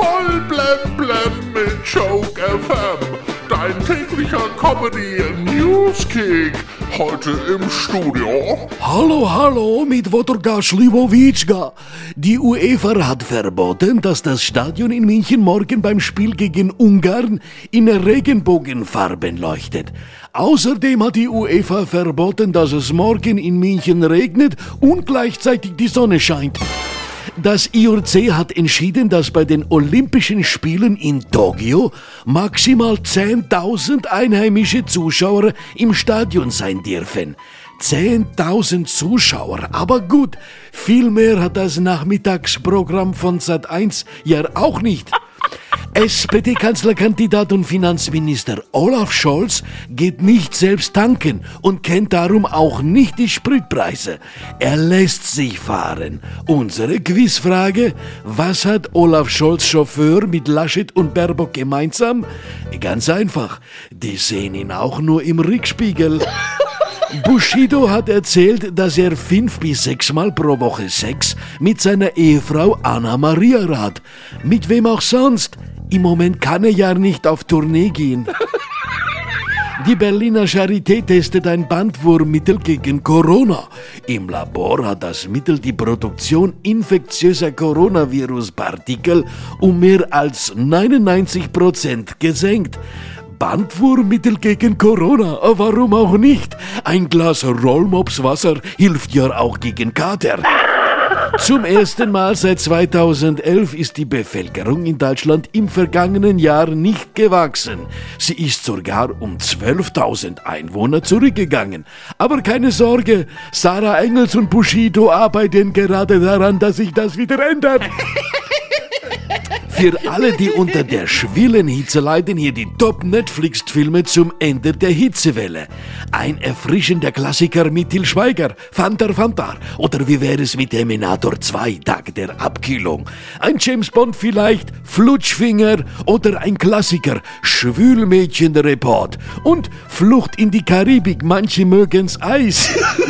Voll blem blem mit Joke FM. Dein täglicher Comedy Newskick. Heute im Studio. Hallo, hallo, mit Wodorka Schliwowitschka. Die UEFA hat verboten, dass das Stadion in München morgen beim Spiel gegen Ungarn in Regenbogenfarben leuchtet. Außerdem hat die UEFA verboten, dass es morgen in München regnet und gleichzeitig die Sonne scheint. Das IOC hat entschieden, dass bei den Olympischen Spielen in Tokio maximal 10.000 einheimische Zuschauer im Stadion sein dürfen. 10.000 Zuschauer, aber gut, viel mehr hat das Nachmittagsprogramm von Sat1 ja auch nicht. SPD-Kanzlerkandidat und Finanzminister Olaf Scholz geht nicht selbst tanken und kennt darum auch nicht die Spritpreise. Er lässt sich fahren. Unsere Quizfrage, was hat Olaf Scholz Chauffeur mit Laschet und Baerbock gemeinsam? Ganz einfach, die sehen ihn auch nur im Rückspiegel. Bushido hat erzählt, dass er fünf bis sechsmal pro Woche Sex mit seiner Ehefrau Anna Maria hat. Mit wem auch sonst. Im Moment kann er ja nicht auf Tournee gehen. Die Berliner Charité testet ein Bandwurmmittel gegen Corona. Im Labor hat das Mittel die Produktion infektiöser Coronavirus-Partikel um mehr als 99 Prozent gesenkt. Bandwurmmittel gegen Corona, warum auch nicht? Ein Glas Rollmopswasser hilft ja auch gegen Kater. Zum ersten Mal seit 2011 ist die Bevölkerung in Deutschland im vergangenen Jahr nicht gewachsen. Sie ist sogar um 12.000 Einwohner zurückgegangen. Aber keine Sorge, Sarah Engels und Bushido arbeiten gerade daran, dass sich das wieder ändert. Für alle, die unter der Schwillenhitze leiden, hier die Top-Netflix-Filme zum Ende der Hitzewelle. Ein erfrischender Klassiker mit Til Schweiger, Fanta Fanta. Oder wie wäre es mit Terminator 2, Tag der Abkühlung? Ein James Bond vielleicht, Flutschfinger oder ein Klassiker, Schwülmädchen-Report. Und Flucht in die Karibik, manche mögen's Eis.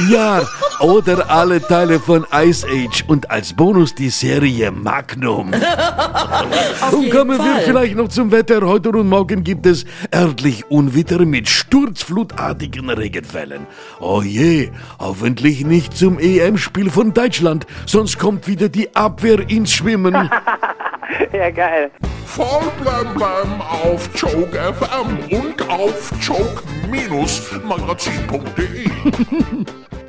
Ja, oder alle Teile von Ice Age und als Bonus die Serie Magnum. und kommen wir vielleicht noch zum Wetter. Heute und morgen gibt es örtlich Unwetter mit sturzflutartigen Regenfällen. Oh je, hoffentlich nicht zum EM-Spiel von Deutschland, sonst kommt wieder die Abwehr ins Schwimmen. ja, geil. Voll blem blem auf Joke FM und auf joke-magazin.de.